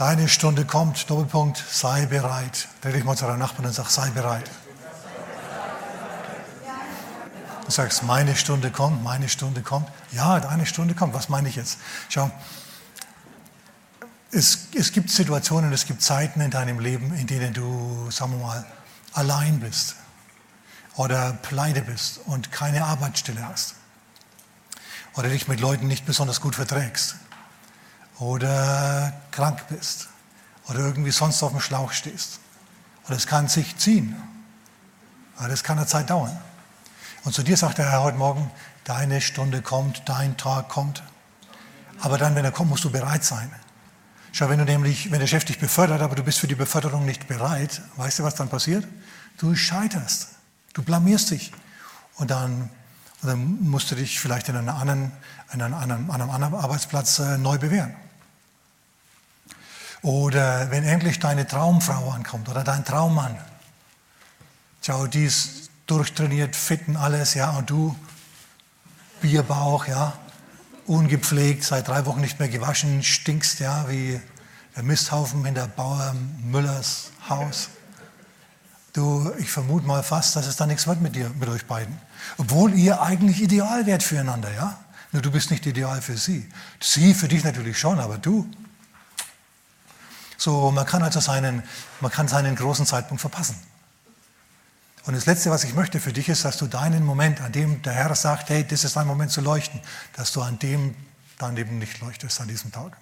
Deine Stunde kommt, Doppelpunkt, sei bereit. Dreh dich mal zu deinem Nachbarn und sag, sei bereit. Du sagst, meine Stunde kommt, meine Stunde kommt. Ja, deine Stunde kommt. Was meine ich jetzt? Schau, es, es gibt Situationen, es gibt Zeiten in deinem Leben, in denen du, sagen wir mal, allein bist oder pleite bist und keine Arbeitsstelle hast oder dich mit Leuten nicht besonders gut verträgst oder krank bist oder irgendwie sonst auf dem Schlauch stehst. Und es kann sich ziehen. Aber das kann eine Zeit dauern. Und zu dir sagt der Herr heute Morgen, deine Stunde kommt, dein Tag kommt. Aber dann, wenn er kommt, musst du bereit sein. Schau, wenn du nämlich, wenn der Chef dich befördert, aber du bist für die Beförderung nicht bereit, weißt du, was dann passiert? Du scheiterst. Du blamierst dich. Und dann, und dann musst du dich vielleicht in, anderen, in einem, anderen, einem anderen Arbeitsplatz äh, neu bewähren. Oder wenn endlich deine Traumfrau ankommt oder dein Traummann. Schau, die ist durchtrainiert, fit und alles, ja, und du, Bierbauch, ja, ungepflegt, seit drei Wochen nicht mehr gewaschen, stinkst, ja, wie der Misthaufen in der Bauer Müllers Haus. Du, ich vermute mal fast, dass es da nichts wird mit dir, mit euch beiden. Obwohl ihr eigentlich ideal wärt füreinander, ja? Nur du bist nicht ideal für sie. Sie für dich natürlich schon, aber du. So, man kann also seinen, man kann seinen großen Zeitpunkt verpassen. Und das Letzte, was ich möchte für dich, ist, dass du deinen Moment, an dem der Herr sagt, hey, das ist dein Moment zu leuchten, dass du an dem dann eben nicht leuchtest, an diesem Tag.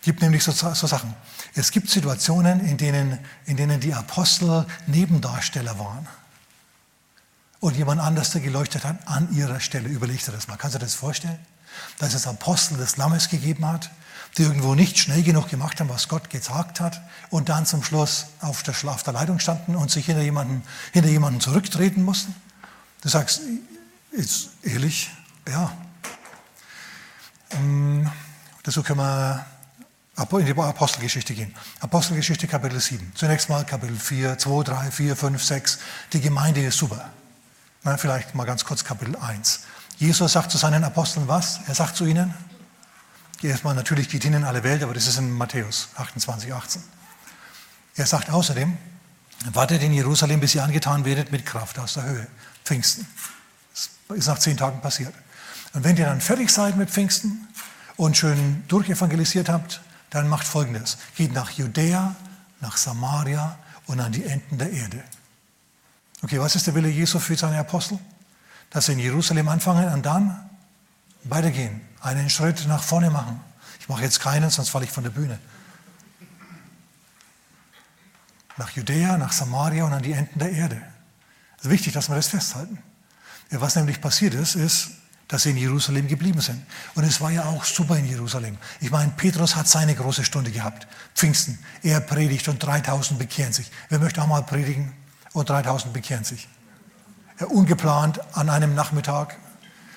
Es gibt nämlich so, so, Sachen. Es gibt Situationen, in denen, in denen die Apostel Nebendarsteller waren. Und jemand anders, der geleuchtet hat, an ihrer Stelle. Überleg dir das mal. Kannst du dir das vorstellen? Dass es Apostel des Lammes gegeben hat, die irgendwo nicht schnell genug gemacht haben, was Gott gesagt hat und dann zum Schluss auf der, auf der Leitung standen und sich hinter jemanden, hinter jemanden zurücktreten mussten? Du sagst, ist ehrlich, ja. Ähm, dazu können wir in die Apostelgeschichte gehen. Apostelgeschichte Kapitel 7. Zunächst mal Kapitel 4, 2, 3, 4, 5, 6. Die Gemeinde ist super. Na, vielleicht mal ganz kurz Kapitel 1. Jesus sagt zu seinen Aposteln was? Er sagt zu ihnen, Erstmal natürlich geht hin in alle Welt, aber das ist in Matthäus 28, 18. Er sagt außerdem, wartet in Jerusalem, bis ihr angetan werdet mit Kraft aus der Höhe. Pfingsten. Das ist nach zehn Tagen passiert. Und wenn ihr dann fertig seid mit Pfingsten und schön durchevangelisiert habt, dann macht Folgendes. Geht nach Judäa, nach Samaria und an die Enden der Erde. Okay, was ist der Wille Jesu für seine Apostel? Dass sie in Jerusalem anfangen und dann weitergehen einen Schritt nach vorne machen. Ich mache jetzt keinen, sonst falle ich von der Bühne. Nach Judäa, nach Samaria und an die Enden der Erde. Es ist wichtig, dass wir das festhalten. Was nämlich passiert ist, ist, dass sie in Jerusalem geblieben sind. Und es war ja auch super in Jerusalem. Ich meine, Petrus hat seine große Stunde gehabt. Pfingsten. Er predigt und 3000 bekehren sich. Wer möchte auch mal predigen und 3000 bekehren sich? Ungeplant an einem Nachmittag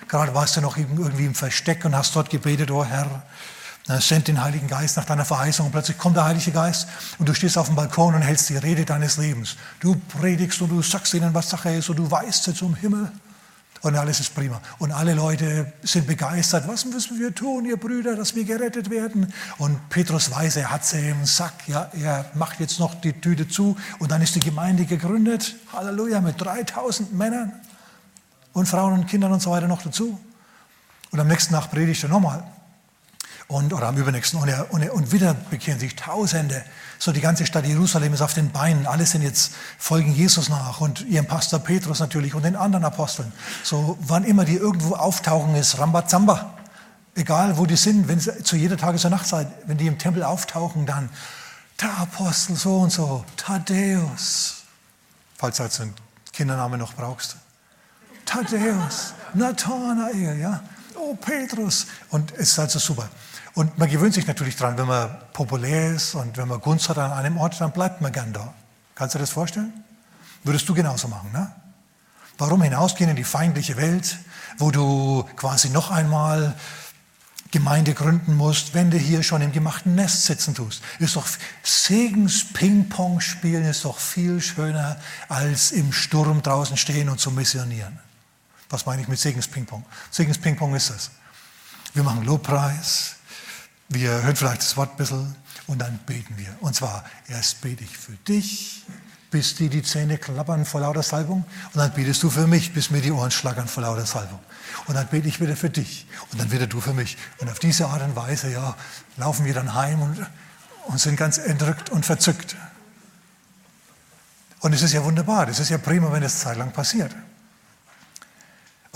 Gerade warst du noch irgendwie im Versteck und hast dort gebetet, oh Herr, send den Heiligen Geist nach deiner Verheißung. Und plötzlich kommt der Heilige Geist und du stehst auf dem Balkon und hältst die Rede deines Lebens. Du predigst und du sagst ihnen, was Sache ist und du weißt sie zum Himmel. Und alles ist prima. Und alle Leute sind begeistert. Was müssen wir tun, ihr Brüder, dass wir gerettet werden? Und Petrus weiß, er hat sie im Sack. Ja, er macht jetzt noch die Tüte zu. Und dann ist die Gemeinde gegründet. Halleluja, mit 3000 Männern und Frauen und Kindern und so weiter noch dazu. Und am nächsten Tag predigt er nochmal. Und, oder am übernächsten. Und, er, und, er, und wieder bekehren sich Tausende. So die ganze Stadt Jerusalem ist auf den Beinen. Alle sind jetzt, folgen Jesus nach. Und ihrem Pastor Petrus natürlich und den anderen Aposteln. So wann immer die irgendwo auftauchen, ist Rambazamba. Egal wo die sind, wenn sie, zu jeder Tages- und Nachtzeit, wenn die im Tempel auftauchen, dann der Apostel so und so, Thaddäus. Falls du einen Kindernamen noch brauchst. Thaddäus, Nathanael, ja, oh Petrus. Und es ist also super. Und man gewöhnt sich natürlich dran, wenn man populär ist und wenn man Gunst hat an einem Ort, dann bleibt man gern da. Kannst du dir das vorstellen? Würdest du genauso machen, ne? Warum hinausgehen in die feindliche Welt, wo du quasi noch einmal Gemeinde gründen musst, wenn du hier schon im gemachten Nest sitzen tust. Ist doch Segens Ping-Pong spielen ist doch viel schöner als im Sturm draußen stehen und zu missionieren. Was meine ich mit Segens Ping-Pong? Segens Ping-Pong ist das. Wir machen Lobpreis, Wir hören vielleicht das Wort ein bisschen und dann beten wir. Und zwar, erst bete ich für dich, bis dir die Zähne klappern vor lauter Salbung. Und dann betest du für mich, bis mir die Ohren schlackern vor lauter Salbung. Und dann bete ich wieder für dich. Und dann wieder du für mich. Und auf diese Art und Weise, ja, laufen wir dann heim und, und sind ganz entrückt und verzückt. Und es ist ja wunderbar, das ist ja prima, wenn das zeitlang passiert.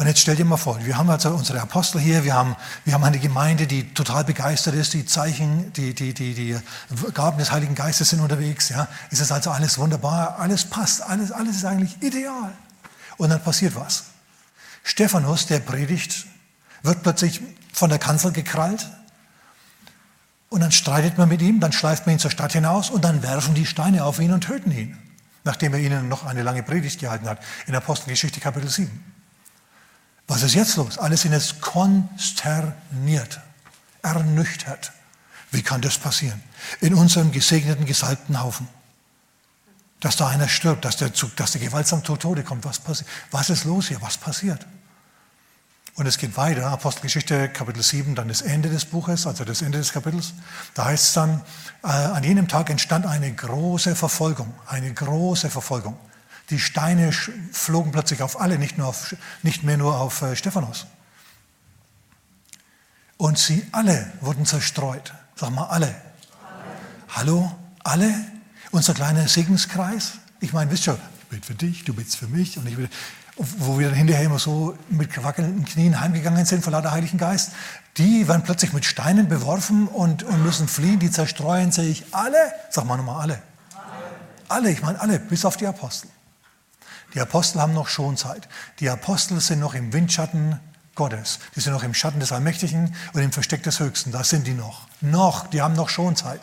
Und jetzt stell dir mal vor, wir haben also unsere Apostel hier, wir haben, wir haben eine Gemeinde, die total begeistert ist, die Zeichen, die, die, die, die Gaben des Heiligen Geistes sind unterwegs. Ja. Es ist also alles wunderbar, alles passt, alles, alles ist eigentlich ideal. Und dann passiert was. Stephanus, der predigt, wird plötzlich von der Kanzel gekrallt. Und dann streitet man mit ihm, dann schleift man ihn zur Stadt hinaus und dann werfen die Steine auf ihn und töten ihn nachdem er ihnen noch eine lange Predigt gehalten hat, in Apostelgeschichte Kapitel 7. Was ist jetzt los? Alle sind jetzt konsterniert, ernüchtert. Wie kann das passieren? In unserem gesegneten, gesalbten Haufen. Dass da einer stirbt, dass der, dass der gewaltsam zu Tode kommt. Was, passiert? was ist los hier? Was passiert? Und es geht weiter, Apostelgeschichte Kapitel 7, dann das Ende des Buches, also das Ende des Kapitels. Da heißt es dann, äh, an jenem Tag entstand eine große Verfolgung, eine große Verfolgung. Die Steine flogen plötzlich auf alle, nicht, nur auf, nicht mehr nur auf äh, Stephanus. Und sie alle wurden zerstreut. Sag mal, alle. alle. Hallo, alle? Unser kleiner Segenskreis? Ich meine, wisst ihr, ich bete für dich, du betest für mich und ich will wo wir dann hinterher immer so mit wackelnden Knien heimgegangen sind vor lauter Heiligen Geist, die werden plötzlich mit Steinen beworfen und, und müssen fliehen, die zerstreuen sich alle. Sag mal nochmal alle. Alle, ich meine alle, bis auf die Apostel. Die Apostel haben noch Schonzeit. Die Apostel sind noch im Windschatten Gottes. Die sind noch im Schatten des Allmächtigen und im Versteck des Höchsten. Da sind die noch. Noch, die haben noch Schonzeit.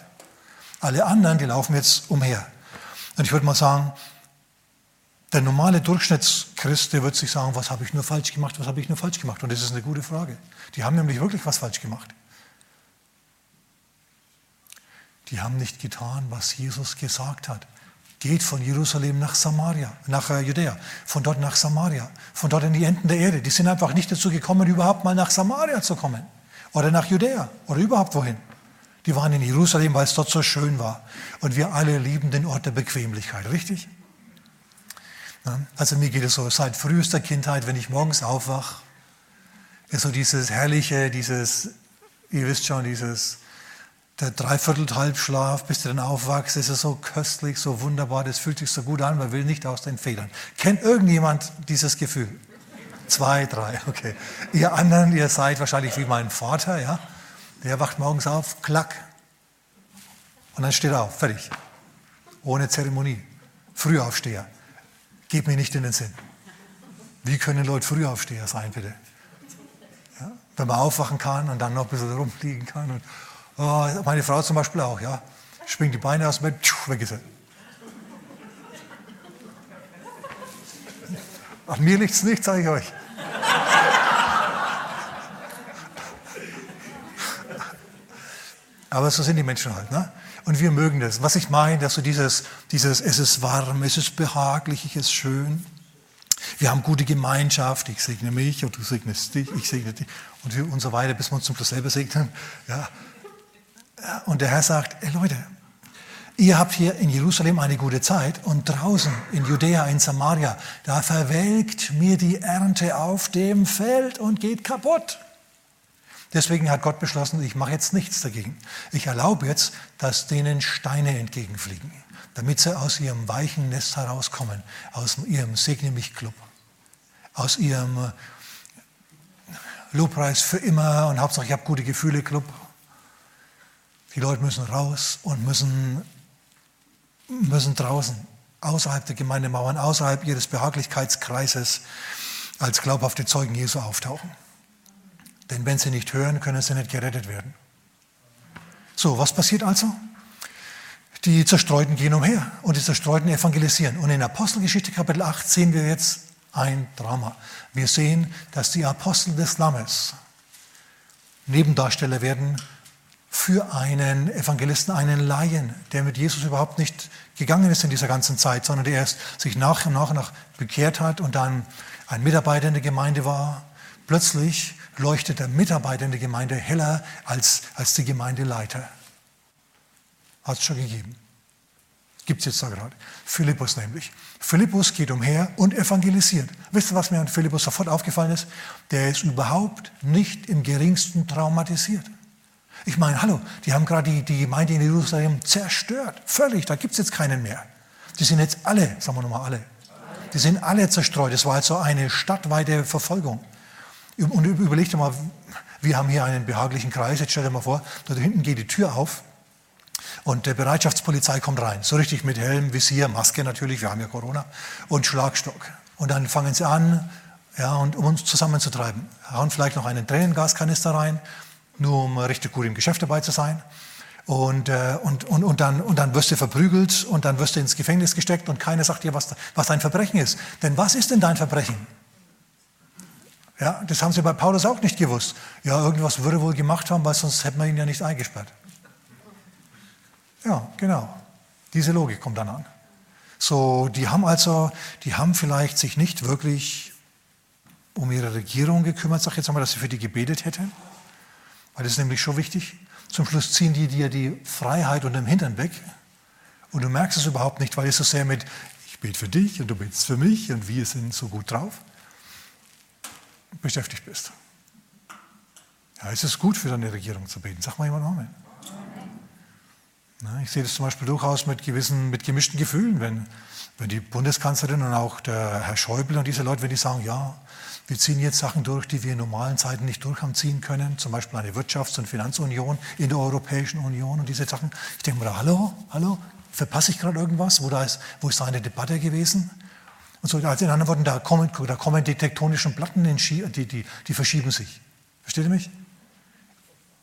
Alle anderen, die laufen jetzt umher. Und ich würde mal sagen, der normale Durchschnittschrist, der wird sich sagen, was habe ich nur falsch gemacht, was habe ich nur falsch gemacht? Und das ist eine gute Frage. Die haben nämlich wirklich was falsch gemacht. Die haben nicht getan, was Jesus gesagt hat. Geht von Jerusalem nach Samaria, nach äh, Judäa, von dort nach Samaria, von dort in die Enden der Erde. Die sind einfach nicht dazu gekommen, überhaupt mal nach Samaria zu kommen oder nach Judäa oder überhaupt wohin. Die waren in Jerusalem, weil es dort so schön war. Und wir alle lieben den Ort der Bequemlichkeit, richtig? Also mir geht es so seit frühester Kindheit, wenn ich morgens aufwache, ist so dieses herrliche, dieses, ihr wisst schon, dieses, der Dreiviertel-Halbschlaf, bis du dann aufwachst, ist es so köstlich, so wunderbar, das fühlt sich so gut an, man will nicht aus den Federn. Kennt irgendjemand dieses Gefühl? Zwei, drei, okay. Ihr anderen, ihr seid wahrscheinlich wie mein Vater, ja? Der wacht morgens auf, klack. Und dann steht er auf, fertig. Ohne Zeremonie. Frühaufsteher. Geht mir nicht in den Sinn. Wie können Leute Frühaufsteher sein, bitte? Ja, wenn man aufwachen kann und dann noch ein bisschen rumfliegen kann. Und, oh, meine Frau zum Beispiel auch, ja. Springt die Beine aus dem Bett, weg ist sie. An mir liegt es nicht, sage ich euch. Aber so sind die Menschen halt. Ne? Und wir mögen das. Was ich meine, dass so dieses, dieses, es ist warm, es ist behaglich, es ist schön. Wir haben gute Gemeinschaft, ich segne mich und du segnest dich, ich segne dich und, wir, und so weiter, bis wir uns zum Schluss selber segnen. Ja. Und der Herr sagt, ey Leute, ihr habt hier in Jerusalem eine gute Zeit und draußen in Judäa, in Samaria, da verwelkt mir die Ernte auf dem Feld und geht kaputt. Deswegen hat Gott beschlossen, ich mache jetzt nichts dagegen. Ich erlaube jetzt, dass denen Steine entgegenfliegen, damit sie aus ihrem weichen Nest herauskommen, aus ihrem Segne mich Club, aus ihrem äh, Lobpreis für immer und Hauptsache ich habe gute Gefühle Club. Die Leute müssen raus und müssen, müssen draußen, außerhalb der Gemeindemauern, außerhalb ihres Behaglichkeitskreises als glaubhafte Zeugen Jesu auftauchen. Denn wenn sie nicht hören, können sie nicht gerettet werden. So, was passiert also? Die Zerstreuten gehen umher und die Zerstreuten evangelisieren. Und in Apostelgeschichte Kapitel 8 sehen wir jetzt ein Drama. Wir sehen, dass die Apostel des Lammes Nebendarsteller werden für einen Evangelisten, einen Laien, der mit Jesus überhaupt nicht gegangen ist in dieser ganzen Zeit, sondern der erst sich nach und nach, nach bekehrt hat und dann ein Mitarbeiter in der Gemeinde war. Plötzlich leuchtet der Mitarbeiter in der Gemeinde heller als, als die Gemeindeleiter. Hat es schon gegeben. Gibt es jetzt da gerade. Philippus nämlich. Philippus geht umher und evangelisiert. Wisst ihr, was mir an Philippus sofort aufgefallen ist? Der ist überhaupt nicht im geringsten traumatisiert. Ich meine, hallo, die haben gerade die, die Gemeinde in Jerusalem zerstört. Völlig, da gibt es jetzt keinen mehr. Die sind jetzt alle, sagen wir nochmal alle, die sind alle zerstreut. Es war jetzt so eine stadtweite Verfolgung. Und überleg dir mal, wir haben hier einen behaglichen Kreis. Jetzt stell dir mal vor, da hinten geht die Tür auf und der Bereitschaftspolizei kommt rein. So richtig mit Helm, Visier, Maske natürlich, wir haben ja Corona, und Schlagstock. Und dann fangen sie an, ja, und, um uns zusammenzutreiben. Hauen vielleicht noch einen Tränengaskanister rein, nur um richtig gut im Geschäft dabei zu sein. Und, äh, und, und, und, dann, und dann wirst du verprügelt und dann wirst du ins Gefängnis gesteckt und keiner sagt dir, was, was dein Verbrechen ist. Denn was ist denn dein Verbrechen? Ja, das haben sie bei Paulus auch nicht gewusst. Ja, irgendwas würde wohl gemacht haben, weil sonst hätten wir ihn ja nicht eingesperrt. Ja, genau. Diese Logik kommt dann an. So, die haben also, die haben vielleicht sich nicht wirklich um ihre Regierung gekümmert, sag ich jetzt einmal, dass sie für die gebetet hätten. Weil das ist nämlich schon wichtig. Zum Schluss ziehen die dir die Freiheit unter dem Hintern weg. Und du merkst es überhaupt nicht, weil es so sehr mit, ich bete für dich und du betest für mich und wir sind so gut drauf, beschäftigt bist. Ja, es ist gut für deine Regierung zu beten. Sag mal jemand Amen. Ich sehe das zum Beispiel durchaus mit gewissen, mit gemischten Gefühlen, wenn, wenn die Bundeskanzlerin und auch der Herr Schäuble und diese Leute, wenn die sagen, ja, wir ziehen jetzt Sachen durch, die wir in normalen Zeiten nicht durch haben ziehen können, zum Beispiel eine Wirtschafts- und Finanzunion in der Europäischen Union und diese Sachen. Ich denke mir, hallo, hallo, verpasse ich gerade irgendwas? Wo, da ist, wo ist da eine Debatte gewesen? Und so, also in anderen Worten, da kommen, da kommen die tektonischen Platten, die, die, die verschieben sich. Versteht ihr mich?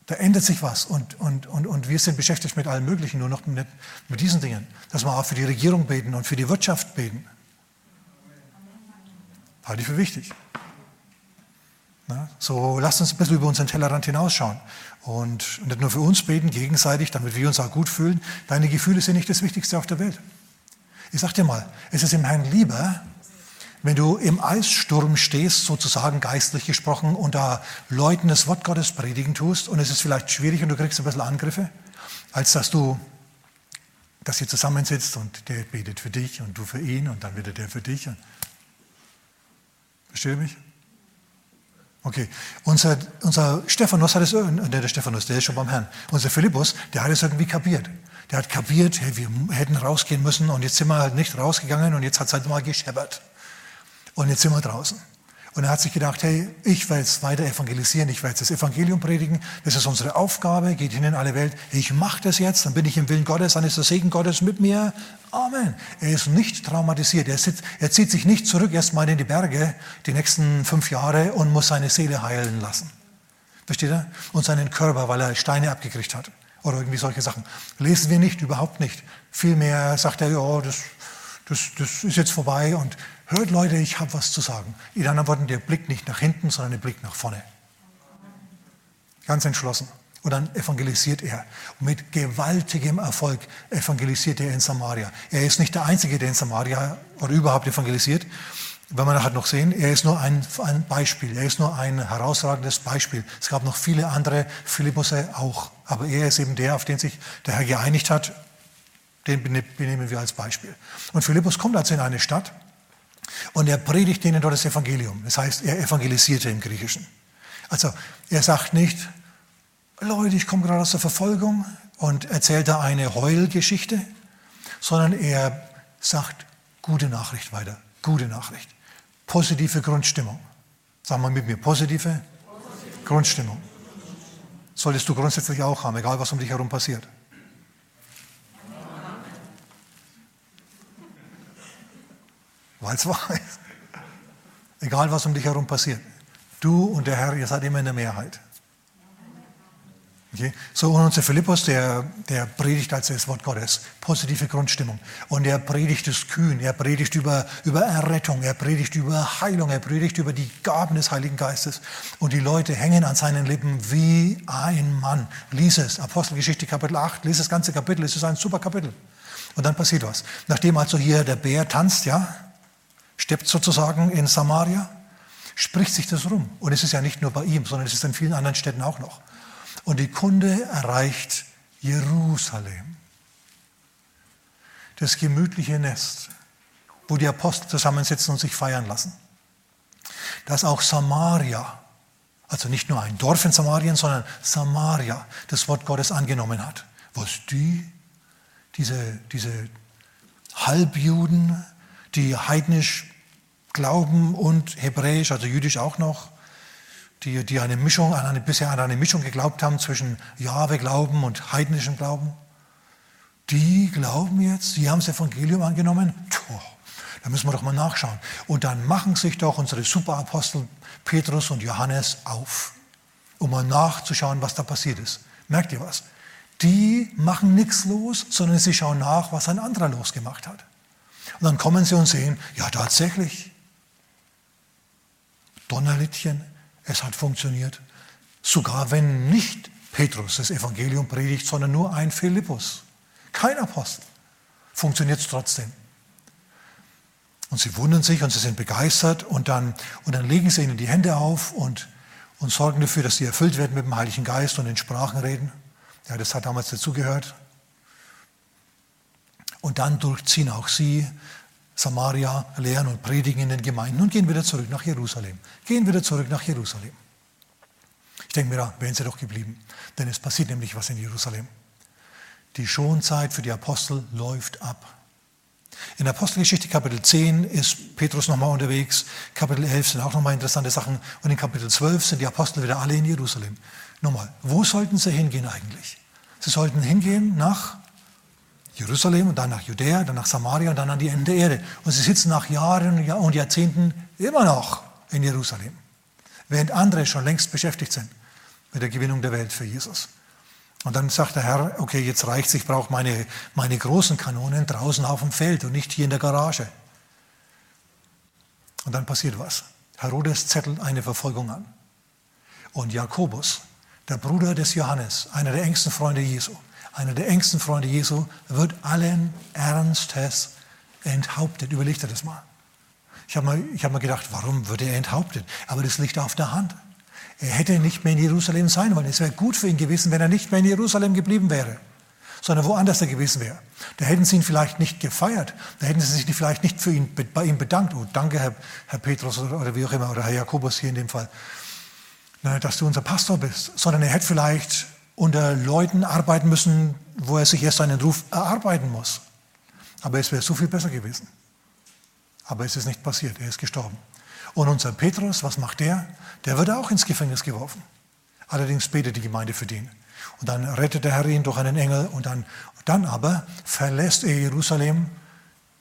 Da ändert sich was und, und, und, und wir sind beschäftigt mit allem Möglichen, nur noch mit, mit diesen Dingen. Dass wir auch für die Regierung beten und für die Wirtschaft beten. Halte ich für wichtig. So lasst uns ein bisschen über unseren Tellerrand hinausschauen und nicht nur für uns beten, gegenseitig, damit wir uns auch gut fühlen. Deine Gefühle sind nicht das Wichtigste auf der Welt. Ich sag dir mal, es ist im Herrn lieber, wenn du im Eissturm stehst, sozusagen geistlich gesprochen, und da Leuten das Wort Gottes predigen tust und es ist vielleicht schwierig und du kriegst ein bisschen Angriffe, als dass du, dass ihr zusammensitzt und der betet für dich und du für ihn und dann wieder der für dich. Versteht ihr mich? Okay, unser, unser Stephanus hat es, äh, der Stephanus, der ist schon beim Herrn. Unser Philippus, der hat es irgendwie kapiert. Der hat kapiert, hey, wir hätten rausgehen müssen und jetzt sind wir halt nicht rausgegangen und jetzt hat es halt mal gescheppert. Und jetzt sind wir draußen. Und er hat sich gedacht, hey, ich werde jetzt weiter evangelisieren, ich werde jetzt das Evangelium predigen, das ist unsere Aufgabe, geht hin in alle Welt. Ich mache das jetzt, dann bin ich im Willen Gottes, dann ist der Segen Gottes mit mir. Amen. Er ist nicht traumatisiert, er, sitzt, er zieht sich nicht zurück erstmal in die Berge die nächsten fünf Jahre und muss seine Seele heilen lassen. Versteht er? Und seinen Körper, weil er Steine abgekriegt hat. Oder irgendwie solche Sachen. Lesen wir nicht, überhaupt nicht. Vielmehr sagt er, ja, das, das, das ist jetzt vorbei und Hört Leute, ich habe was zu sagen. In anderen Worten, der Blick nicht nach hinten, sondern der Blick nach vorne. Ganz entschlossen. Und dann evangelisiert er. Und mit gewaltigem Erfolg evangelisiert er in Samaria. Er ist nicht der Einzige, der in Samaria oder überhaupt evangelisiert. Wenn wir nachher noch sehen, er ist nur ein, ein Beispiel. Er ist nur ein herausragendes Beispiel. Es gab noch viele andere Philippusse auch. Aber er ist eben der, auf den sich der Herr geeinigt hat. Den benehmen wir als Beispiel. Und Philippus kommt also in eine Stadt und er predigt ihnen dort das Evangelium. Das heißt, er evangelisierte im Griechischen. Also er sagt nicht, Leute, ich komme gerade aus der Verfolgung und erzählt da eine Heulgeschichte, sondern er sagt gute Nachricht weiter. Gute Nachricht. Positive Grundstimmung. Sagen wir mit mir, positive. Grundstimmung. Solltest du grundsätzlich auch haben, egal was um dich herum passiert. Weil es wahr ist. Egal, was um dich herum passiert. Du und der Herr, ihr seid immer in der Mehrheit. Okay? So, und unser Philippus, der, der predigt als das Wort Gottes. Positive Grundstimmung. Und er predigt es kühn. Er predigt über, über Errettung. Er predigt über Heilung. Er predigt über die Gaben des Heiligen Geistes. Und die Leute hängen an seinen Lippen wie ein Mann. Lies es. Apostelgeschichte Kapitel 8. Lies das ganze Kapitel. Es ist ein super Kapitel. Und dann passiert was. Nachdem also hier der Bär tanzt, ja, steppt sozusagen in Samaria, spricht sich das rum. Und es ist ja nicht nur bei ihm, sondern es ist in vielen anderen Städten auch noch. Und die Kunde erreicht Jerusalem. Das gemütliche Nest, wo die Apostel zusammensitzen und sich feiern lassen. Dass auch Samaria, also nicht nur ein Dorf in Samarien, sondern Samaria das Wort Gottes angenommen hat. Was die, diese, diese Halbjuden, die heidnisch glauben und hebräisch, also jüdisch auch noch, die, die eine Mischung, an eine, bisher an eine Mischung geglaubt haben zwischen Jahwe-Glauben und heidnischem Glauben, die glauben jetzt, sie haben das Evangelium angenommen. Tja, da müssen wir doch mal nachschauen. Und dann machen sich doch unsere Superapostel Petrus und Johannes auf, um mal nachzuschauen, was da passiert ist. Merkt ihr was? Die machen nichts los, sondern sie schauen nach, was ein anderer losgemacht hat. Und dann kommen sie und sehen, ja tatsächlich, Donnerlittchen, es hat funktioniert. Sogar wenn nicht Petrus das Evangelium predigt, sondern nur ein Philippus, kein Apostel, funktioniert es trotzdem. Und sie wundern sich und sie sind begeistert und dann, und dann legen sie ihnen die Hände auf und, und sorgen dafür, dass sie erfüllt werden mit dem Heiligen Geist und in Sprachen reden. Ja, das hat damals dazugehört. Und dann durchziehen auch sie Samaria lehren und predigen in den Gemeinden und gehen wieder zurück nach Jerusalem. Gehen wieder zurück nach Jerusalem. Ich denke mir, da wären sie doch geblieben, denn es passiert nämlich was in Jerusalem. Die Schonzeit für die Apostel läuft ab. In der Apostelgeschichte Kapitel 10 ist Petrus nochmal unterwegs, Kapitel 11 sind auch nochmal interessante Sachen und in Kapitel 12 sind die Apostel wieder alle in Jerusalem. Nochmal, wo sollten sie hingehen eigentlich? Sie sollten hingehen nach Jerusalem und dann nach Judäa, dann nach Samaria und dann an die Ende der Erde. Und sie sitzen nach Jahren und Jahrzehnten immer noch in Jerusalem, während andere schon längst beschäftigt sind mit der Gewinnung der Welt für Jesus. Und dann sagt der Herr, okay, jetzt reicht es, ich brauche meine, meine großen Kanonen draußen auf dem Feld und nicht hier in der Garage. Und dann passiert was. Herodes zettelt eine Verfolgung an. Und Jakobus, der Bruder des Johannes, einer der engsten Freunde Jesu, einer der engsten Freunde Jesu, wird allen Ernstes enthauptet. Überlegt er das mal. Ich habe mal, hab mal gedacht, warum wird er enthauptet? Aber das liegt auf der Hand. Er hätte nicht mehr in Jerusalem sein wollen. Es wäre gut für ihn gewesen, wenn er nicht mehr in Jerusalem geblieben wäre, sondern woanders er gewesen wäre. Da hätten sie ihn vielleicht nicht gefeiert. Da hätten sie sich vielleicht nicht für ihn, bei ihm bedankt. Oh, danke, Herr, Herr Petrus oder, oder wie auch immer, oder Herr Jakobus hier in dem Fall, dass du unser Pastor bist. Sondern er hätte vielleicht unter Leuten arbeiten müssen, wo er sich erst einen Ruf erarbeiten muss. Aber es wäre so viel besser gewesen. Aber es ist nicht passiert, er ist gestorben. Und unser Petrus, was macht der? Der wird auch ins Gefängnis geworfen. Allerdings betet die Gemeinde für den. Und dann rettet der Herr ihn durch einen Engel und dann, dann aber verlässt er Jerusalem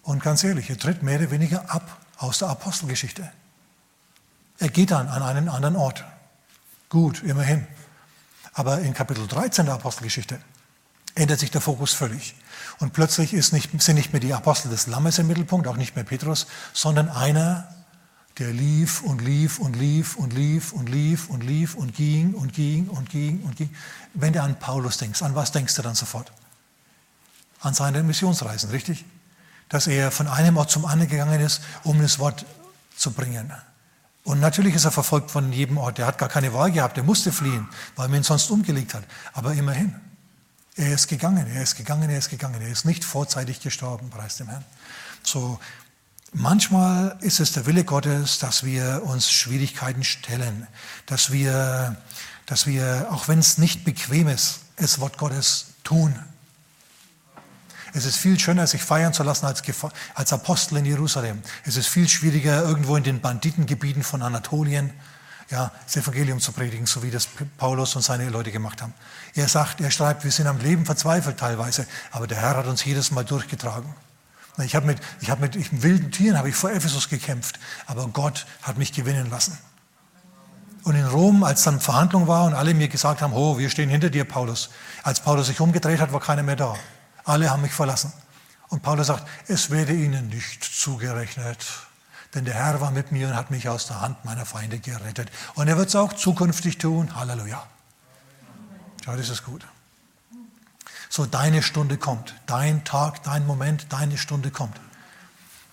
und ganz ehrlich, er tritt mehr oder weniger ab aus der Apostelgeschichte. Er geht dann an einen anderen Ort. Gut, immerhin. Aber in Kapitel 13 der Apostelgeschichte ändert sich der Fokus völlig. Und plötzlich nicht, sind nicht mehr die Apostel des Lammes im Mittelpunkt, auch nicht mehr Petrus, sondern einer, der lief und lief und lief und lief und lief und lief und ging und ging und ging und ging. Wenn du an Paulus denkst, an was denkst du dann sofort? An seine Missionsreisen, richtig? Dass er von einem Ort zum anderen gegangen ist, um das Wort zu bringen. Und natürlich ist er verfolgt von jedem Ort. Er hat gar keine Wahl gehabt. Er musste fliehen, weil man ihn sonst umgelegt hat. Aber immerhin, er ist gegangen, er ist gegangen, er ist gegangen. Er ist nicht vorzeitig gestorben, preis dem Herrn. So, manchmal ist es der Wille Gottes, dass wir uns Schwierigkeiten stellen, dass wir, dass wir, auch wenn es nicht bequem ist, das Wort Gottes tun. Es ist viel schöner, sich feiern zu lassen als, als Apostel in Jerusalem. Es ist viel schwieriger, irgendwo in den Banditengebieten von Anatolien ja, das Evangelium zu predigen, so wie das Paulus und seine Leute gemacht haben. Er sagt, er schreibt, wir sind am Leben verzweifelt teilweise, aber der Herr hat uns jedes Mal durchgetragen. Ich habe mit, ich hab mit ich, wilden Tieren ich vor Ephesus gekämpft, aber Gott hat mich gewinnen lassen. Und in Rom, als dann Verhandlung war und alle mir gesagt haben, oh, wir stehen hinter dir, Paulus. Als Paulus sich umgedreht hat, war keiner mehr da. Alle haben mich verlassen. Und Paulus sagt, es werde ihnen nicht zugerechnet. Denn der Herr war mit mir und hat mich aus der Hand meiner Feinde gerettet. Und er wird es auch zukünftig tun. Halleluja. Ja, das ist gut. So, deine Stunde kommt. Dein Tag, dein Moment, deine Stunde kommt.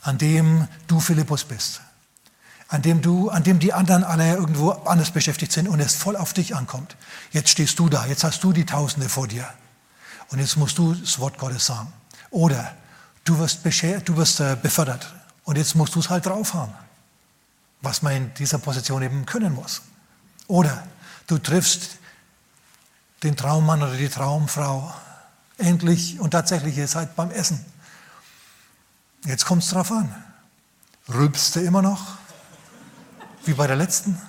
An dem du Philippus bist. an dem, du, an dem die anderen alle irgendwo anders beschäftigt sind und es voll auf dich ankommt. Jetzt stehst du da, jetzt hast du die Tausende vor dir und jetzt musst du das Wort Gottes sagen. Oder du wirst, du wirst äh, befördert und jetzt musst du es halt drauf haben, was man in dieser Position eben können muss. Oder du triffst den Traummann oder die Traumfrau endlich und tatsächlich, ihr seid beim Essen. Jetzt kommt es drauf an. Rülpst du immer noch? Wie bei der letzten?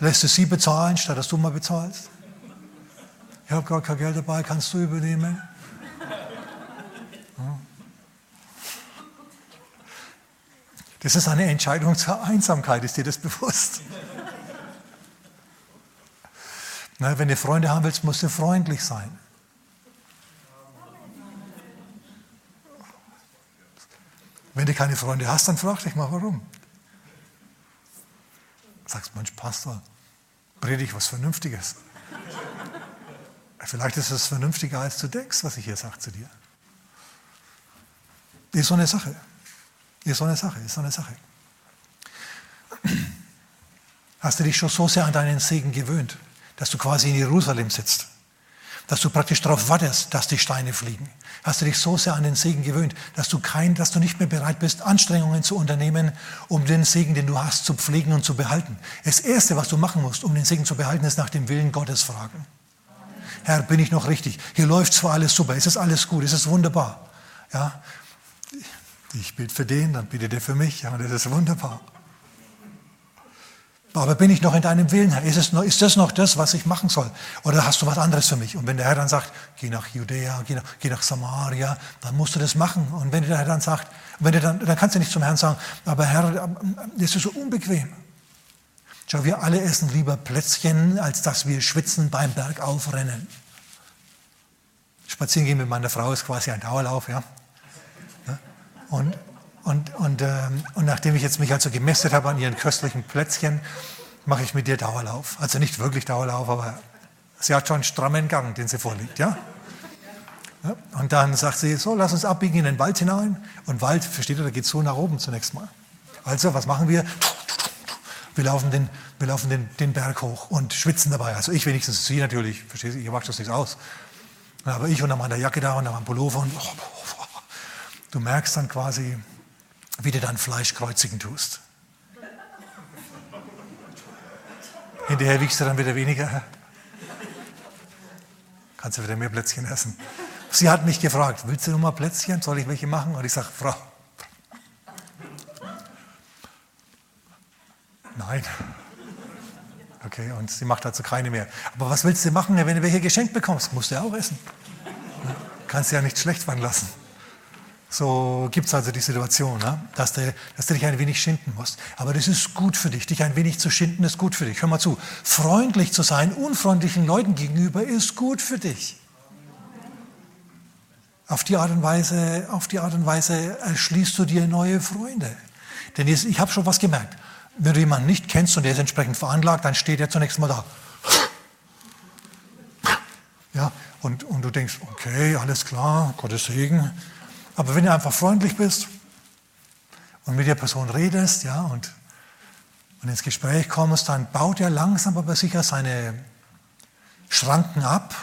Lässt du sie bezahlen, statt dass du mal bezahlst? Ich habe gar kein Geld dabei, kannst du übernehmen? Das ist eine Entscheidung zur Einsamkeit, ist dir das bewusst? Na, wenn du Freunde haben willst, musst du freundlich sein. Wenn du keine Freunde hast, dann frag dich mal, warum. Sagst, Mensch, Pastor, predige was Vernünftiges. Vielleicht ist es vernünftiger, als du denkst, was ich hier sage zu dir. Ist so eine Sache. Ist so eine Sache, ist so eine Sache. Hast du dich schon so sehr an deinen Segen gewöhnt, dass du quasi in Jerusalem sitzt? Dass du praktisch darauf wartest, dass die Steine fliegen? Hast du dich so sehr an den Segen gewöhnt, dass du, kein, dass du nicht mehr bereit bist, Anstrengungen zu unternehmen, um den Segen, den du hast, zu pflegen und zu behalten? Das Erste, was du machen musst, um den Segen zu behalten, ist nach dem Willen Gottes fragen. Herr, bin ich noch richtig? Hier läuft zwar alles super, es ist alles gut, es ist wunderbar. Ja, ich bete für den, dann betet er für mich, ja, das ist wunderbar. Aber bin ich noch in deinem Willen, Herr? Ist, es noch, ist das noch das, was ich machen soll? Oder hast du was anderes für mich? Und wenn der Herr dann sagt, geh nach Judäa, geh nach, geh nach Samaria, dann musst du das machen. Und wenn der Herr dann sagt, wenn du dann, dann kannst du nicht zum Herrn sagen, aber Herr, das ist so unbequem. Schau, wir alle essen lieber Plätzchen, als dass wir schwitzen beim Bergaufrennen. Spazieren gehen mit meiner Frau ist quasi ein Dauerlauf, ja. Und, und, und, ähm, und nachdem ich jetzt mich also gemästet habe an ihren köstlichen Plätzchen, mache ich mit dir Dauerlauf. Also nicht wirklich Dauerlauf, aber sie hat schon einen strammen Gang, den sie vorliegt. Ja? Und dann sagt sie, so, lass uns abbiegen in den Wald hinein. Und Wald, versteht ihr, da geht es so nach oben zunächst mal. Also, was machen wir? Wir laufen, den, wir laufen den, den Berg hoch und schwitzen dabei. Also ich wenigstens, sie natürlich, versteht ihr, ihr macht das nichts aus. Aber ich und dann meine Jacke da und dann mein Pullover und oh, oh, oh. Du merkst dann quasi, wie du dein Fleisch kreuzigen tust. Hinterher wiegst du dann wieder weniger. Kannst du wieder mehr Plätzchen essen. Sie hat mich gefragt, willst du noch mal Plätzchen? Soll ich welche machen? Und ich sage, Frau, nein. Okay, und sie macht dazu keine mehr. Aber was willst du machen, wenn du welche geschenkt bekommst? Musst du ja auch essen. Kannst du ja nicht schlecht werden lassen. So gibt es also die Situation, ne? dass, du, dass du dich ein wenig schinden musst. Aber das ist gut für dich. Dich ein wenig zu schinden ist gut für dich. Hör mal zu. Freundlich zu sein, unfreundlichen Leuten gegenüber ist gut für dich. Auf die Art und Weise, auf die Art und Weise erschließt du dir neue Freunde. Denn ich habe schon was gemerkt. Wenn du jemanden nicht kennst und der ist entsprechend veranlagt, dann steht er zunächst mal da. Ja, und, und du denkst, okay, alles klar, Gottes Segen. Aber wenn du einfach freundlich bist und mit der Person redest, ja, und, und ins Gespräch kommst, dann baut er langsam aber sicher seine Schranken ab,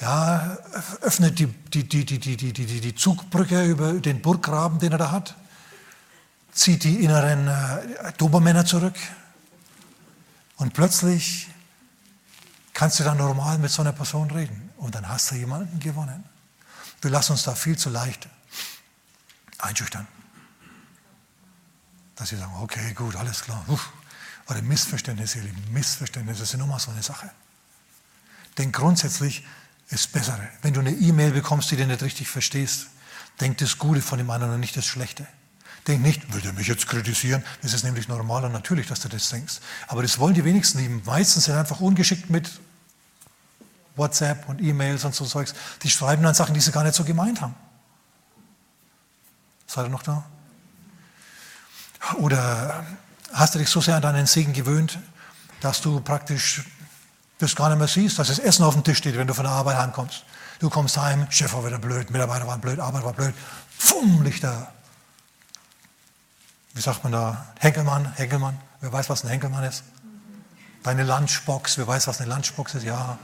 ja, öffnet die, die, die, die, die, die, die, die Zugbrücke über den Burggraben, den er da hat, zieht die inneren äh, Dobermänner zurück und plötzlich kannst du dann normal mit so einer Person reden und dann hast du jemanden gewonnen. Wir lassen uns da viel zu leicht einschüchtern. Dass sie sagen, okay, gut, alles klar. Uff. Oder Missverständnisse, ihr Lieben, Missverständnisse sind immer so eine Sache. Denn grundsätzlich ist bessere. Wenn du eine E-Mail bekommst, die du nicht richtig verstehst, denk das Gute von dem anderen und nicht das Schlechte. Denk nicht, will der mich jetzt kritisieren? Das ist nämlich normal und natürlich, dass du das denkst. Aber das wollen die wenigsten. Die meisten sind einfach ungeschickt mit WhatsApp und E-Mails und so Zeugs, die schreiben dann Sachen, die sie gar nicht so gemeint haben. Seid ihr noch da? Oder hast du dich so sehr an deinen Segen gewöhnt, dass du praktisch das gar nicht mehr siehst, dass das Essen auf dem Tisch steht, wenn du von der Arbeit heimkommst. Du kommst heim, Chef war wieder blöd, Mitarbeiter waren blöd, Arbeit war blöd, Fumm, Lichter. Wie sagt man da, Henkelmann, Henkelmann, wer weiß, was ein Henkelmann ist? Deine Lunchbox, wer weiß, was eine Lunchbox ist? Ja.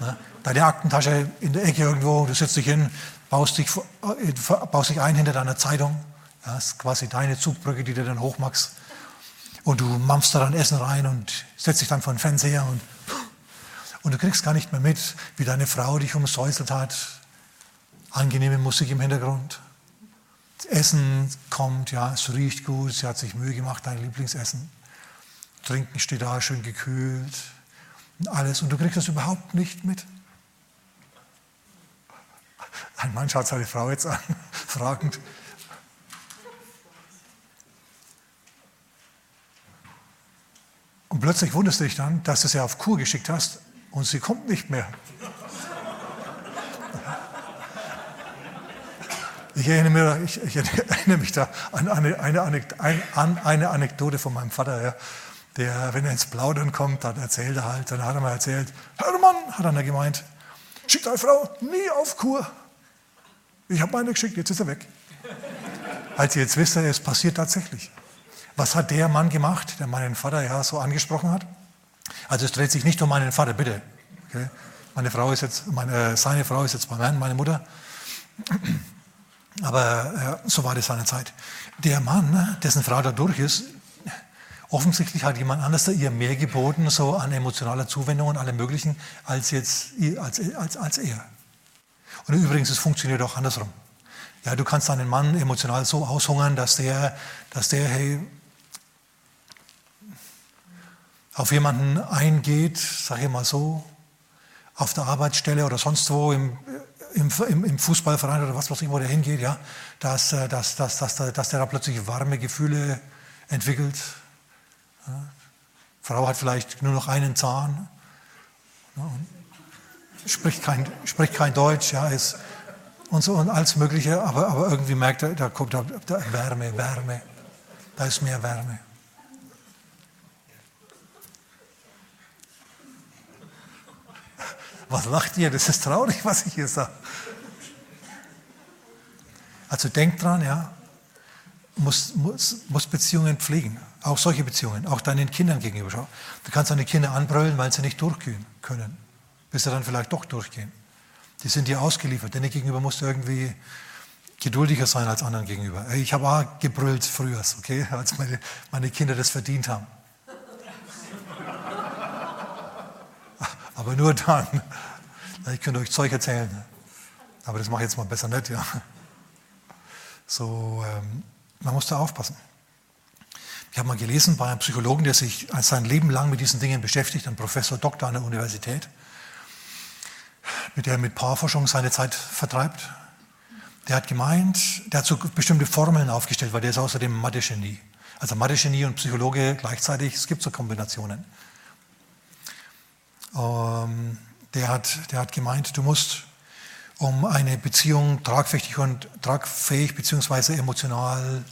Ne? Deine Aktentasche in der Ecke irgendwo, du sitzt dich hin, baust dich, äh, baust dich ein hinter deiner Zeitung. Ja, das ist quasi deine Zugbrücke, die du dann hochmachst. Und du mampfst da dann Essen rein und setzt dich dann vor den Fernseher und, und du kriegst gar nicht mehr mit, wie deine Frau dich umsäuselt hat. Angenehme Musik im Hintergrund. Essen kommt, ja, es riecht gut, sie hat sich Mühe gemacht, dein Lieblingsessen. Trinken steht da, schön gekühlt und alles. Und du kriegst das überhaupt nicht mit. Ein Mann schaut seine Frau jetzt an, fragend. Und plötzlich wunderst du dich dann, dass du sie auf Kur geschickt hast und sie kommt nicht mehr. Ich erinnere, mich, ich, erinnere mich da an eine, eine, an eine, Anekdote von meinem Vater, ja, der, wenn er ins Plaudern kommt, dann erzählt er halt, dann hat er mal erzählt, Hermann, hat er gemeint, schick deine Frau nie auf Kur. Ich habe meine geschickt, jetzt ist er weg. Als ihr jetzt wisst, es passiert tatsächlich. Was hat der Mann gemacht, der meinen Vater ja so angesprochen hat? Also es dreht sich nicht um meinen Vater, bitte. Okay? Meine Frau ist jetzt, meine, seine Frau ist jetzt bei mir, meine Mutter. Aber ja, so war das seine Zeit. Der Mann, ne, dessen Frau da durch ist, offensichtlich hat jemand anders da ihr mehr geboten, so an emotionaler Zuwendung und allem Möglichen, als jetzt als, als, als er. Und übrigens, es funktioniert auch andersrum. Ja, du kannst einen Mann emotional so aushungern, dass der, dass der, hey, auf jemanden eingeht, sage ich mal so, auf der Arbeitsstelle oder sonst wo im, im, im, Fußballverein oder was weiß ich, wo der hingeht, ja, dass, äh, dass, dass, dass, dass der da plötzlich warme Gefühle entwickelt. Ja. Frau hat vielleicht nur noch einen Zahn, ja, spricht, kein, spricht kein Deutsch, ja, ist und so und alles Mögliche, aber, aber irgendwie merkt er, da kommt da, da Wärme, Wärme, da ist mehr Wärme. Was lacht ihr? Das ist traurig, was ich hier sage. Also denkt dran, ja, muss, muss, muss Beziehungen pflegen. Auch solche Beziehungen, auch deinen Kindern gegenüber. Schau. Du kannst deine Kinder anbrüllen, weil sie nicht durchgehen können, bis sie dann vielleicht doch durchgehen. Die sind dir ausgeliefert. Denen gegenüber musst du irgendwie geduldiger sein als anderen gegenüber. Ich habe auch gebrüllt früher, okay, als meine, meine Kinder das verdient haben. Aber nur dann. Ich könnte euch Zeug erzählen. Aber das mache ich jetzt mal besser nicht, ja. So, ähm, man muss da aufpassen. Ich habe mal gelesen bei einem Psychologen, der sich sein Leben lang mit diesen Dingen beschäftigt, ein Professor Doktor an der Universität, mit der mit Paarforschung seine Zeit vertreibt. Der hat gemeint, der hat so bestimmte Formeln aufgestellt, weil der ist außerdem Mathe-Genie. Also Mathe-Genie und Psychologe gleichzeitig, es gibt so Kombinationen. Ähm, der, hat, der hat gemeint, du musst, um eine Beziehung tragfähig und tragfähig bzw. emotional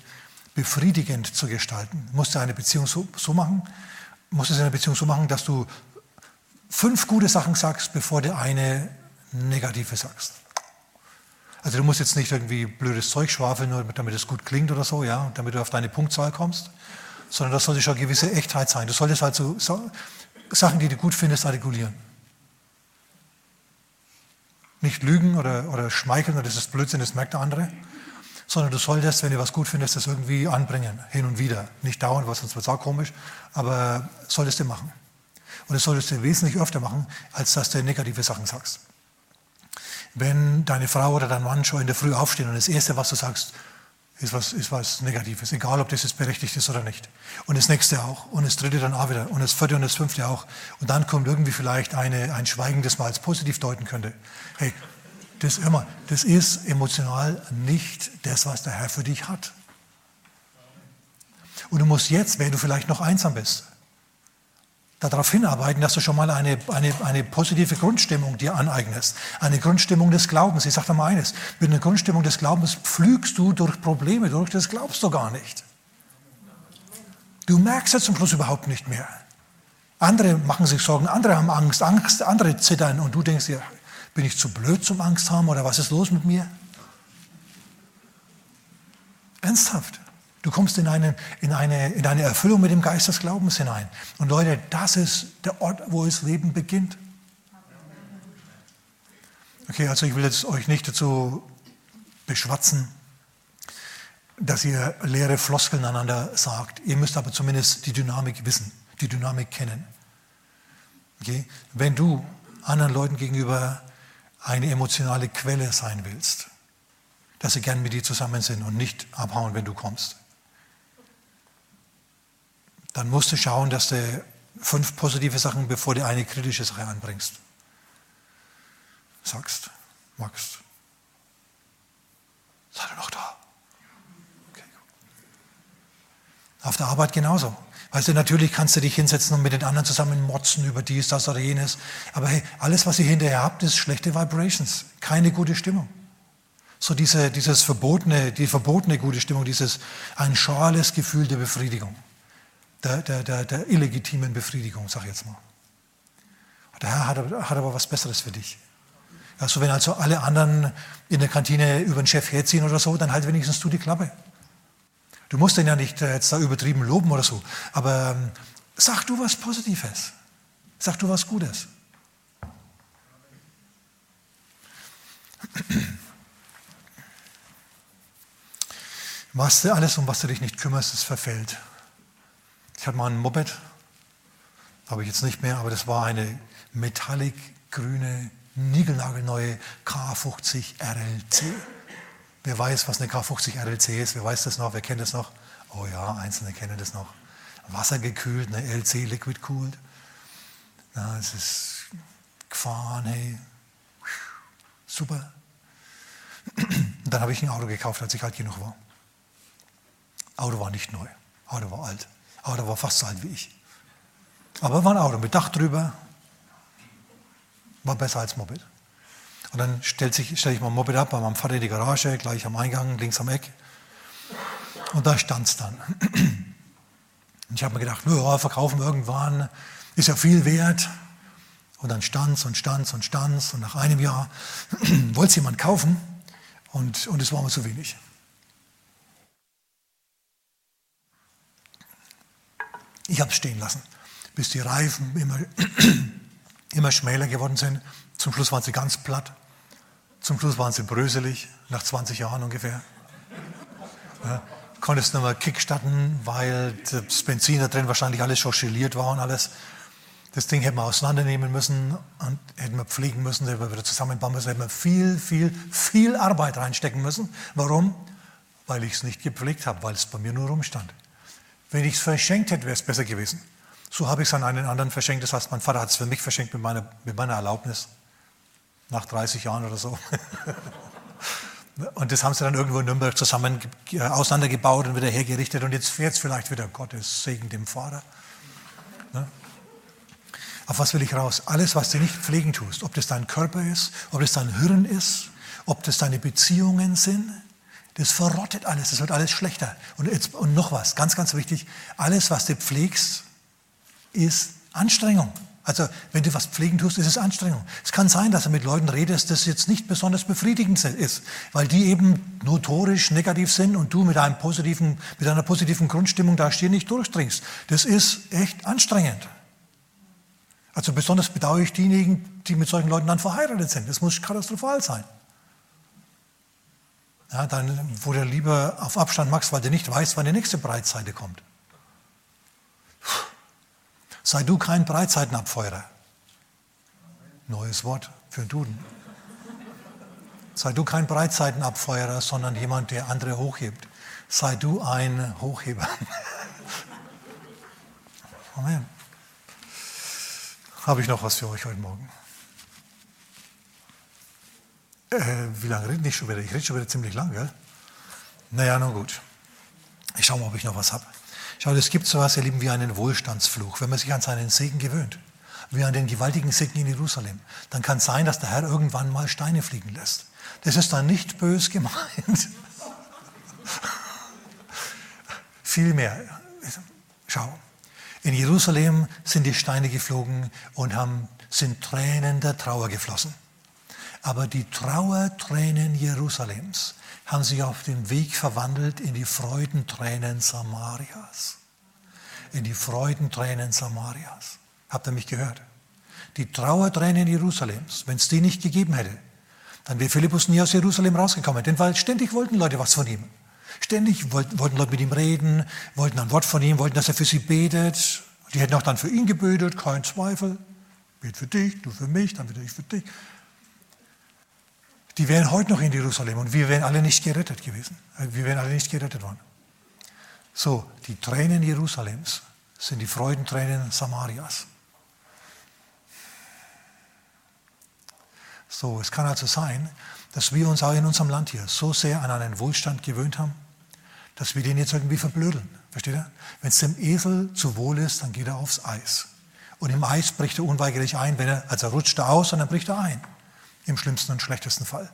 befriedigend zu gestalten, musst du eine Beziehung so, so machen, musst es in Beziehung so machen, dass du fünf gute Sachen sagst, bevor du eine negative sagst. Also du musst jetzt nicht irgendwie blödes Zeug schwafeln, nur damit es gut klingt oder so, ja, damit du auf deine Punktzahl kommst, sondern das sollte schon eine gewisse Echtheit sein. Du solltest halt so Sachen, die du gut findest, artikulieren. Nicht lügen oder, oder schmeicheln, das ist Blödsinn, das merkt der andere, sondern du solltest, wenn du was gut findest, das irgendwie anbringen, hin und wieder. Nicht dauernd, was sonst wird es auch komisch, aber solltest du machen. Und das solltest du wesentlich öfter machen, als dass du negative Sachen sagst. Wenn deine Frau oder dein Mann schon in der Früh aufstehen und das Erste, was du sagst, ist was, ist was Negatives, egal ob das jetzt berechtigt ist oder nicht. Und das nächste auch. Und das dritte dann auch wieder. Und das vierte und das fünfte auch. Und dann kommt irgendwie vielleicht eine, ein Schweigen, das man als positiv deuten könnte. Hey, das immer, das ist emotional nicht das, was der Herr für dich hat. Und du musst jetzt, wenn du vielleicht noch einsam bist, darauf hinarbeiten, dass du schon mal eine, eine, eine positive Grundstimmung dir aneignest. Eine Grundstimmung des Glaubens. Ich sage dir mal eines, mit einer Grundstimmung des Glaubens pflügst du durch Probleme durch, das glaubst du gar nicht. Du merkst es zum Schluss überhaupt nicht mehr. Andere machen sich Sorgen, andere haben Angst, Angst, andere zittern und du denkst dir, bin ich zu blöd zum Angst haben oder was ist los mit mir? Ernsthaft. Du kommst in eine, in, eine, in eine Erfüllung mit dem Geist des Glaubens hinein. Und Leute, das ist der Ort, wo das Leben beginnt. Okay, also ich will jetzt euch nicht dazu beschwatzen, dass ihr leere Floskeln einander sagt. Ihr müsst aber zumindest die Dynamik wissen, die Dynamik kennen. Okay? Wenn du anderen Leuten gegenüber eine emotionale Quelle sein willst, dass sie gern mit dir zusammen sind und nicht abhauen, wenn du kommst, dann musst du schauen, dass du fünf positive Sachen, bevor du eine kritische Sache anbringst, sagst, magst. Seid ihr noch da? Auf der Arbeit genauso. Weißt du, natürlich kannst du dich hinsetzen und mit den anderen zusammen motzen über dies, das oder jenes. Aber hey, alles, was ihr hinterher habt, ist schlechte Vibrations. Keine gute Stimmung. So diese, dieses verbotene, die verbotene gute Stimmung, dieses ein schales Gefühl der Befriedigung. Der, der, der, der illegitimen Befriedigung, sag ich jetzt mal. Der Herr hat, hat aber was Besseres für dich. Also wenn also alle anderen in der Kantine über den Chef herziehen oder so, dann halt wenigstens du die Klappe. Du musst ihn ja nicht äh, jetzt da übertrieben loben oder so, aber ähm, sag du was Positives. Sag du was Gutes. Was du alles, um was du dich nicht kümmerst, das verfällt. Ich hatte mal ein Moped, habe ich jetzt nicht mehr, aber das war eine metallic grüne, niegelnagelneue K50 RLC. Wer weiß, was eine K50 RLC ist? Wer weiß das noch? Wer kennt das noch? Oh ja, Einzelne kennen das noch. Wassergekühlt, eine LC Liquid Cooled. Na, es ist gefahren, hey. Super. Dann habe ich ein Auto gekauft, als ich alt genug war. Auto war nicht neu. Auto war alt. Auto war fast so alt wie ich. Aber war ein Auto mit Dach drüber. War besser als Moped. Und dann stelle stell ich mein Moped ab bei meinem Vater in die Garage, gleich am Eingang, links am Eck. Und da stand es dann. Und ich habe mir gedacht, ja, verkaufen irgendwann, ist ja viel wert. Und dann stand es und stand es und stand es. Und nach einem Jahr wollte es jemand kaufen und, und es war mir zu wenig. Ich habe es stehen lassen, bis die Reifen immer, immer schmäler geworden sind. Zum Schluss waren sie ganz platt. Zum Schluss waren sie bröselig, nach 20 Jahren ungefähr. Ja, konntest nicht mehr kickstarten, weil das Benzin da drin wahrscheinlich alles schon geliert war und alles. Das Ding hätten wir auseinandernehmen müssen und hätten wir pflegen müssen, hätten wir wieder zusammenbauen müssen, hätten wir viel, viel, viel Arbeit reinstecken müssen. Warum? Weil ich es nicht gepflegt habe, weil es bei mir nur rumstand. Wenn ich es verschenkt hätte, wäre es besser gewesen. So habe ich es an einen anderen verschenkt. Das heißt, mein Vater hat es für mich verschenkt mit meiner, mit meiner Erlaubnis nach 30 Jahren oder so. Und das haben sie dann irgendwo in Nürnberg zusammen auseinandergebaut und wieder hergerichtet. Und jetzt fährt es vielleicht wieder Gottes Segen dem Fahrer. Ne? Auf was will ich raus? Alles, was du nicht pflegen tust, ob das dein Körper ist, ob das dein Hirn ist, ob das deine Beziehungen sind, das verrottet alles, das wird alles schlechter. Und, jetzt, und noch was, ganz, ganz wichtig, alles, was du pflegst, ist Anstrengung. Also wenn du was pflegen tust, ist es Anstrengung. Es kann sein, dass du mit Leuten redest, das jetzt nicht besonders befriedigend ist, weil die eben notorisch negativ sind und du mit, einem positiven, mit einer positiven Grundstimmung da stehen nicht durchdringst. Das ist echt anstrengend. Also besonders bedauere ich diejenigen, die mit solchen Leuten dann verheiratet sind. Das muss katastrophal sein. Ja, dann, wo du lieber auf Abstand machst, weil du nicht weißt, wann die nächste Breitseite kommt. Sei du kein Breitseitenabfeuerer. Neues Wort für Duden. Sei du kein Breitseitenabfeuerer, sondern jemand, der andere hochhebt. Sei du ein Hochheber. Amen. Habe ich noch was für euch heute Morgen? Äh, wie lange rede ich schon wieder? Ich rede schon wieder ziemlich lang, gell? Naja, nun gut. Ich schaue mal, ob ich noch was habe. Schau, es gibt so etwas, ihr Lieben, wie einen Wohlstandsfluch, wenn man sich an seinen Segen gewöhnt, wie an den gewaltigen Segen in Jerusalem. Dann kann es sein, dass der Herr irgendwann mal Steine fliegen lässt. Das ist dann nicht bös gemeint. Vielmehr, schau, in Jerusalem sind die Steine geflogen und haben, sind Tränen der Trauer geflossen. Aber die Trauertränen Jerusalems haben sich auf dem Weg verwandelt in die Freudentränen Samarias. In die Freudentränen Samarias. Habt ihr mich gehört? Die Trauertränen Jerusalems, wenn es die nicht gegeben hätte, dann wäre Philippus nie aus Jerusalem rausgekommen. Denn weil ständig wollten Leute was von ihm. Ständig wollten, wollten Leute mit ihm reden, wollten ein Wort von ihm, wollten, dass er für sie betet. Die hätten auch dann für ihn gebetet, kein Zweifel. Bet für dich, du für mich, dann bitte ich für dich. Die wären heute noch in Jerusalem und wir wären alle nicht gerettet gewesen. Wir wären alle nicht gerettet worden. So, die Tränen Jerusalems sind die Freudentränen Samarias. So, es kann also sein, dass wir uns auch in unserem Land hier so sehr an einen Wohlstand gewöhnt haben, dass wir den jetzt irgendwie verblödeln. Versteht ihr? Wenn es dem Esel zu wohl ist, dann geht er aufs Eis. Und im Eis bricht er unweigerlich ein, wenn er, also rutscht er aus und dann bricht er ein. Im schlimmsten und schlechtesten Fall.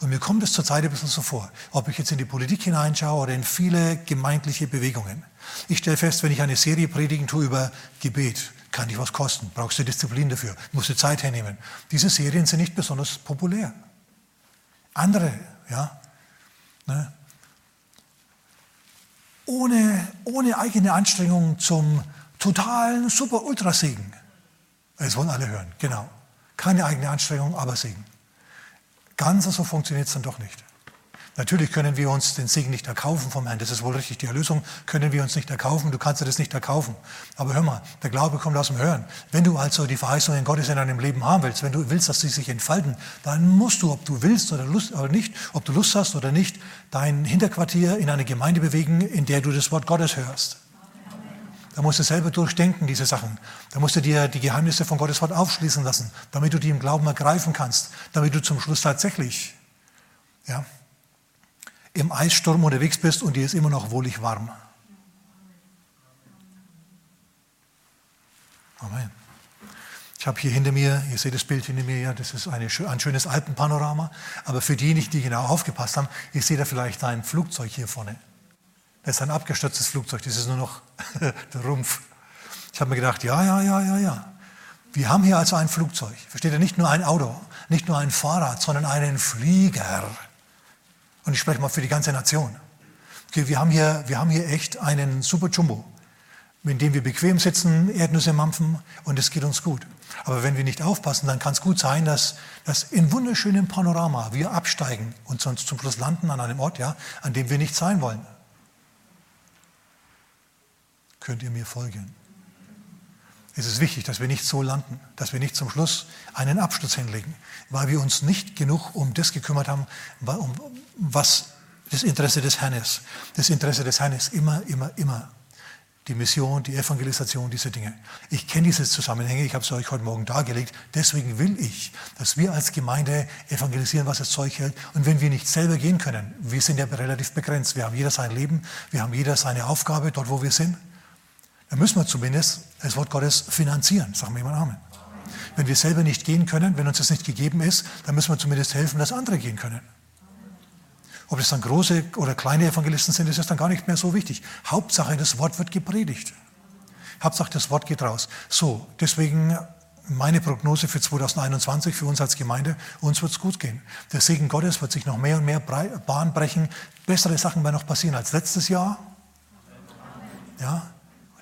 Und mir kommt es zurzeit ein bisschen so vor, ob ich jetzt in die Politik hineinschaue oder in viele gemeindliche Bewegungen. Ich stelle fest, wenn ich eine Serie predigen tue über Gebet, kann dich was kosten, brauchst du Disziplin dafür, musst du Zeit hernehmen. Diese Serien sind nicht besonders populär. Andere, ja, ne, ohne, ohne eigene Anstrengung zum totalen Super-Ultrasegen. Das wollen alle hören, genau. Keine eigene Anstrengung, aber Segen. Ganz so funktioniert es dann doch nicht. Natürlich können wir uns den Segen nicht erkaufen vom Herrn. Das ist wohl richtig. Die Erlösung können wir uns nicht erkaufen. Du kannst dir das nicht erkaufen. Aber hör mal, der Glaube kommt aus dem Hören. Wenn du also die Verheißungen Gottes in deinem Leben haben willst, wenn du willst, dass sie sich entfalten, dann musst du, ob du willst oder, Lust, oder nicht, ob du Lust hast oder nicht, dein Hinterquartier in eine Gemeinde bewegen, in der du das Wort Gottes hörst. Da musst du selber durchdenken, diese Sachen. Da musst du dir die Geheimnisse von Gottes Wort aufschließen lassen, damit du die im Glauben ergreifen kannst, damit du zum Schluss tatsächlich, ja, im Eissturm unterwegs bist und dir ist immer noch wohlig warm. Amen. Ich habe hier hinter mir, ihr seht das Bild hinter mir, ja, das ist eine, ein schönes Alpenpanorama. Aber für diejenigen, die genau aufgepasst haben, ich sehe da vielleicht ein Flugzeug hier vorne. Das ist ein abgestürztes Flugzeug, das ist nur noch der Rumpf. Ich habe mir gedacht, ja, ja, ja, ja, ja. Wir haben hier also ein Flugzeug. Versteht ihr? Nicht nur ein Auto, nicht nur ein Fahrrad, sondern einen Flieger. Und ich spreche mal für die ganze Nation. Okay, wir, haben hier, wir haben hier echt einen super Jumbo, in dem wir bequem sitzen, Erdnüsse mampfen und es geht uns gut. Aber wenn wir nicht aufpassen, dann kann es gut sein, dass, dass in wunderschönem Panorama wir absteigen und sonst zum Schluss landen an einem Ort, ja, an dem wir nicht sein wollen. Könnt ihr mir folgen? Es ist wichtig, dass wir nicht so landen, dass wir nicht zum Schluss einen Absturz hinlegen, weil wir uns nicht genug um das gekümmert haben, um was das Interesse des Herrn ist. Das Interesse des Herrn ist immer, immer, immer die Mission, die Evangelisation, diese Dinge. Ich kenne diese Zusammenhänge, ich habe es euch heute Morgen dargelegt. Deswegen will ich, dass wir als Gemeinde evangelisieren, was das Zeug hält. Und wenn wir nicht selber gehen können, wir sind ja relativ begrenzt. Wir haben jeder sein Leben, wir haben jeder seine Aufgabe dort, wo wir sind. Dann müssen wir zumindest das Wort Gottes finanzieren. Sagen wir mal Amen. Wenn wir selber nicht gehen können, wenn uns das nicht gegeben ist, dann müssen wir zumindest helfen, dass andere gehen können. Ob es dann große oder kleine Evangelisten sind, ist es dann gar nicht mehr so wichtig. Hauptsache, das Wort wird gepredigt. Hauptsache, das Wort geht raus. So, deswegen meine Prognose für 2021 für uns als Gemeinde, uns wird es gut gehen. Der Segen Gottes wird sich noch mehr und mehr Bahn brechen. Bessere Sachen werden noch passieren als letztes Jahr. Ja,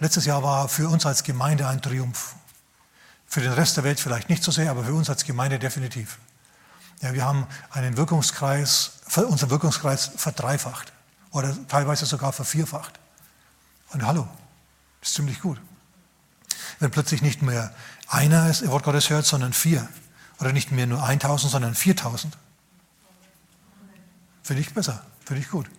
letztes Jahr war für uns als Gemeinde ein Triumph. Für den Rest der Welt vielleicht nicht so sehr, aber für uns als Gemeinde definitiv. Ja, wir haben einen Wirkungskreis, unseren Wirkungskreis verdreifacht oder teilweise sogar vervierfacht. Und hallo, ist ziemlich gut. Wenn plötzlich nicht mehr einer das Wort Gottes hört, sondern vier. Oder nicht mehr nur 1000, sondern 4000. Finde ich besser, finde ich gut.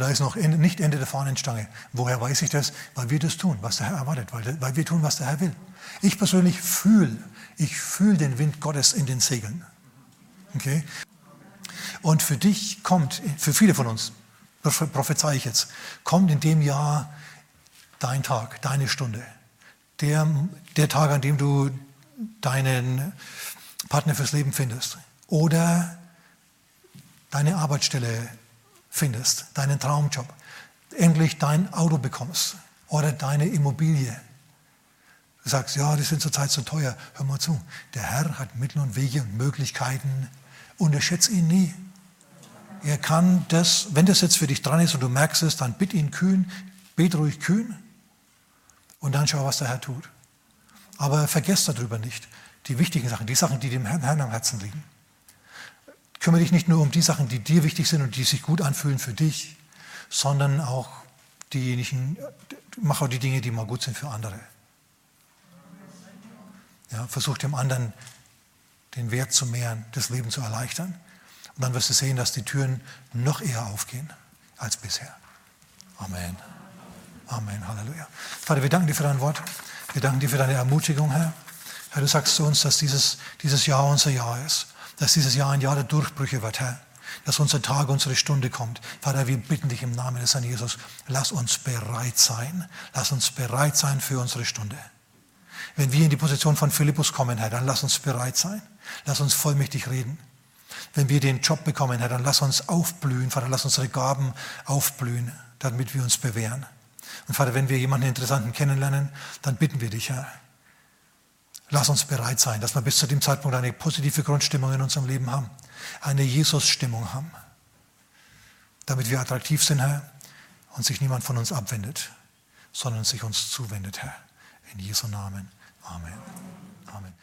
Da ist noch nicht Ende der Fahnenstange. Woher weiß ich das? Weil wir das tun, was der Herr erwartet, weil, weil wir tun, was der Herr will. Ich persönlich fühle, ich fühle den Wind Gottes in den Segeln. Okay? Und für dich kommt, für viele von uns, prophezei ich jetzt, kommt in dem Jahr dein Tag, deine Stunde. Der, der Tag, an dem du deinen Partner fürs Leben findest. Oder deine Arbeitsstelle findest, deinen Traumjob. Endlich dein Auto bekommst oder deine Immobilie. Du sagst, ja, die sind zurzeit so teuer. Hör mal zu. Der Herr hat Mittel und Wege und Möglichkeiten, Unterschätze ihn nie. Er kann das, wenn das jetzt für dich dran ist und du merkst es, dann bitt ihn kühn, bet ruhig kühn und dann schau, was der Herr tut. Aber vergesst darüber nicht die wichtigen Sachen, die Sachen, die dem Herrn am Herzen liegen. Kümmere dich nicht nur um die Sachen, die dir wichtig sind und die sich gut anfühlen für dich, sondern auch diejenigen, mach auch die Dinge, die mal gut sind für andere. Ja, versuch dem anderen den Wert zu mehren, das Leben zu erleichtern. Und dann wirst du sehen, dass die Türen noch eher aufgehen als bisher. Amen. Amen. Halleluja. Vater, wir danken dir für dein Wort. Wir danken dir für deine Ermutigung, Herr. Herr, du sagst zu uns, dass dieses, dieses Jahr unser Jahr ist. Dass dieses Jahr ein Jahr der Durchbrüche wird, Herr. Dass unser Tag, unsere Stunde kommt. Vater, wir bitten dich im Namen des Herrn Jesus, lass uns bereit sein. Lass uns bereit sein für unsere Stunde. Wenn wir in die Position von Philippus kommen, Herr, dann lass uns bereit sein. Lass uns vollmächtig reden. Wenn wir den Job bekommen, Herr, dann lass uns aufblühen. Vater, lass unsere Gaben aufblühen, damit wir uns bewähren. Und Vater, wenn wir jemanden Interessanten kennenlernen, dann bitten wir dich, Herr, lass uns bereit sein, dass wir bis zu dem Zeitpunkt eine positive Grundstimmung in unserem Leben haben, eine Jesus-Stimmung haben, damit wir attraktiv sind, Herr, und sich niemand von uns abwendet, sondern sich uns zuwendet, Herr. In Jesu Namen. Amen. Amen.